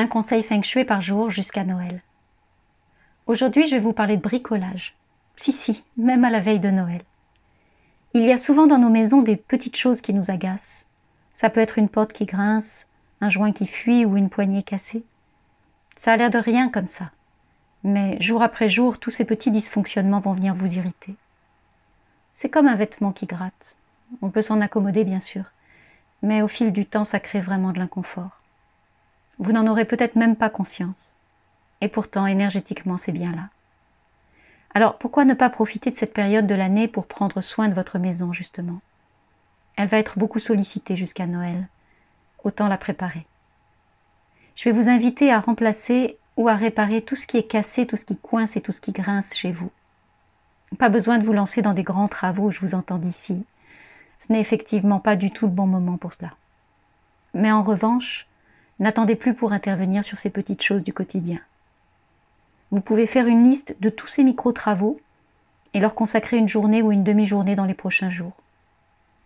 Un conseil feng shui par jour jusqu'à Noël. Aujourd'hui, je vais vous parler de bricolage. Si, si, même à la veille de Noël. Il y a souvent dans nos maisons des petites choses qui nous agacent. Ça peut être une porte qui grince, un joint qui fuit ou une poignée cassée. Ça a l'air de rien comme ça. Mais jour après jour, tous ces petits dysfonctionnements vont venir vous irriter. C'est comme un vêtement qui gratte. On peut s'en accommoder, bien sûr, mais au fil du temps, ça crée vraiment de l'inconfort. Vous n'en aurez peut-être même pas conscience. Et pourtant, énergétiquement, c'est bien là. Alors, pourquoi ne pas profiter de cette période de l'année pour prendre soin de votre maison, justement? Elle va être beaucoup sollicitée jusqu'à Noël. Autant la préparer. Je vais vous inviter à remplacer ou à réparer tout ce qui est cassé, tout ce qui coince et tout ce qui grince chez vous. Pas besoin de vous lancer dans des grands travaux, je vous entends d'ici. Ce n'est effectivement pas du tout le bon moment pour cela. Mais en revanche, n'attendez plus pour intervenir sur ces petites choses du quotidien. Vous pouvez faire une liste de tous ces micro-travaux et leur consacrer une journée ou une demi-journée dans les prochains jours.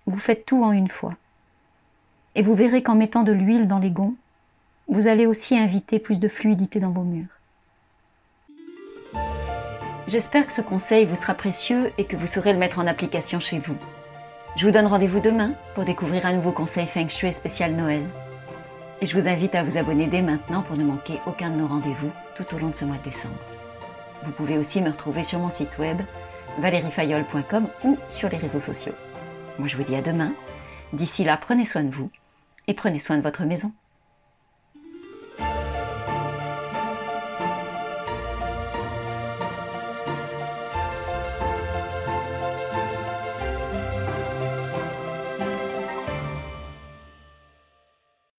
Vous faites tout en une fois. Et vous verrez qu'en mettant de l'huile dans les gonds, vous allez aussi inviter plus de fluidité dans vos murs. J'espère que ce conseil vous sera précieux et que vous saurez le mettre en application chez vous. Je vous donne rendez-vous demain pour découvrir un nouveau conseil Feng Shui spécial Noël. Et je vous invite à vous abonner dès maintenant pour ne manquer aucun de nos rendez-vous tout au long de ce mois de décembre. Vous pouvez aussi me retrouver sur mon site web valeriefayol.com ou sur les réseaux sociaux. Moi je vous dis à demain. D'ici là, prenez soin de vous et prenez soin de votre maison.